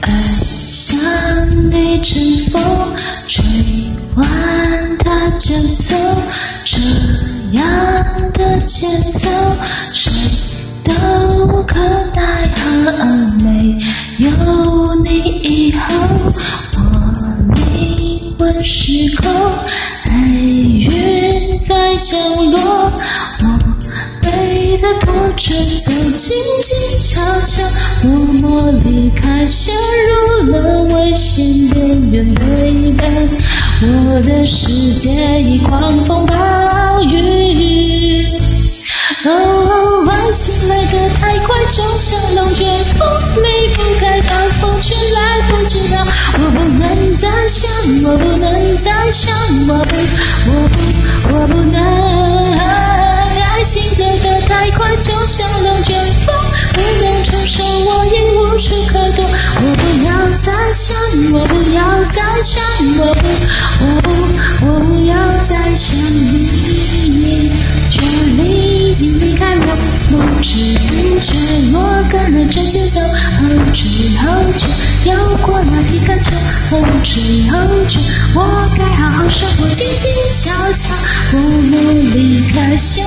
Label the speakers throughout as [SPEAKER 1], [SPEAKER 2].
[SPEAKER 1] 爱像一阵风吹完它就走。灵魂失控，黑云在降落。我背的拖着走，静静悄悄，默默离开，陷入了危险边缘。Baby，我的世界已狂风暴雨。哦，爱情来得太快，就像龙卷风，离不开太快，就像龙卷风，不能承受，我已无处可躲。我不要再想，我不要再想，我不，我不，我不要再想你。距离已经离开我，不知不觉我跟了这节奏，后知后觉又过了一个秋，后知后觉我该好好生活，静静悄悄，默默离开，陷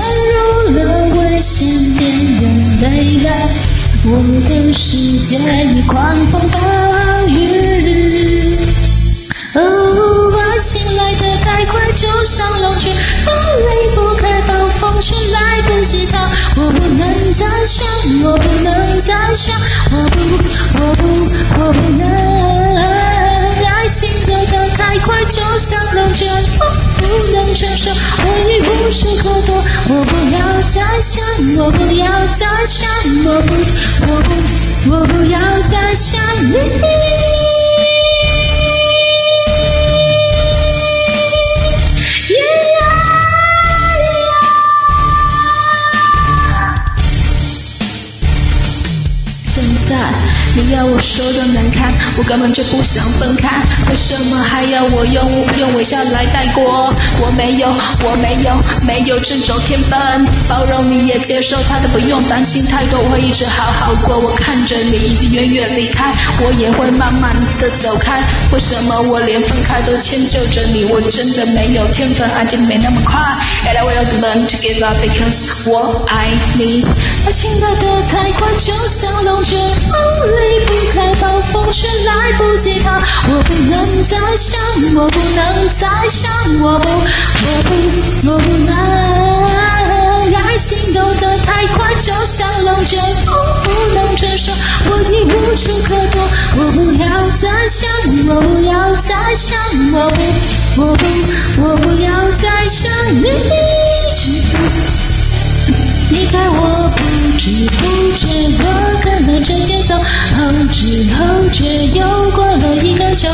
[SPEAKER 1] 的世界已狂风暴雨。哦，爱情来得太快，就像龙卷风，离不开暴风圈，来不及逃。我不能再想，我不能再想，我不，我不，我不能。爱情走得太快，就像龙卷风，不能承受，我已无处可躲。我不要再想，我不要再想，我不，我不，我不要再想你。
[SPEAKER 2] 你要我说的难堪，我根本就不想分开，为什么还要我用用微笑来带过？我没有，我没有，没有这种天分，包容你也接受他的，不用担心太多，我会一直好好过。我看着你已经远远离开，我也会慢慢的走开。为什么我连分开都迁就着你？我真的没有天分，爱情没那么快。And I will learn to give up because 我爱你。
[SPEAKER 1] 爱情来得太快，就像龙卷风。离不开暴风圈，来不及逃。我不能再想，我不能再想，我不，我不，我不能。爱情走得太快，就像龙卷风，不能承受，我已无处可躲。我不要再想，我不要再想，我不，我不，我不要再想你。离开我，不知不觉我这节奏，后知后觉又过了一个秋，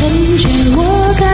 [SPEAKER 1] 感觉我该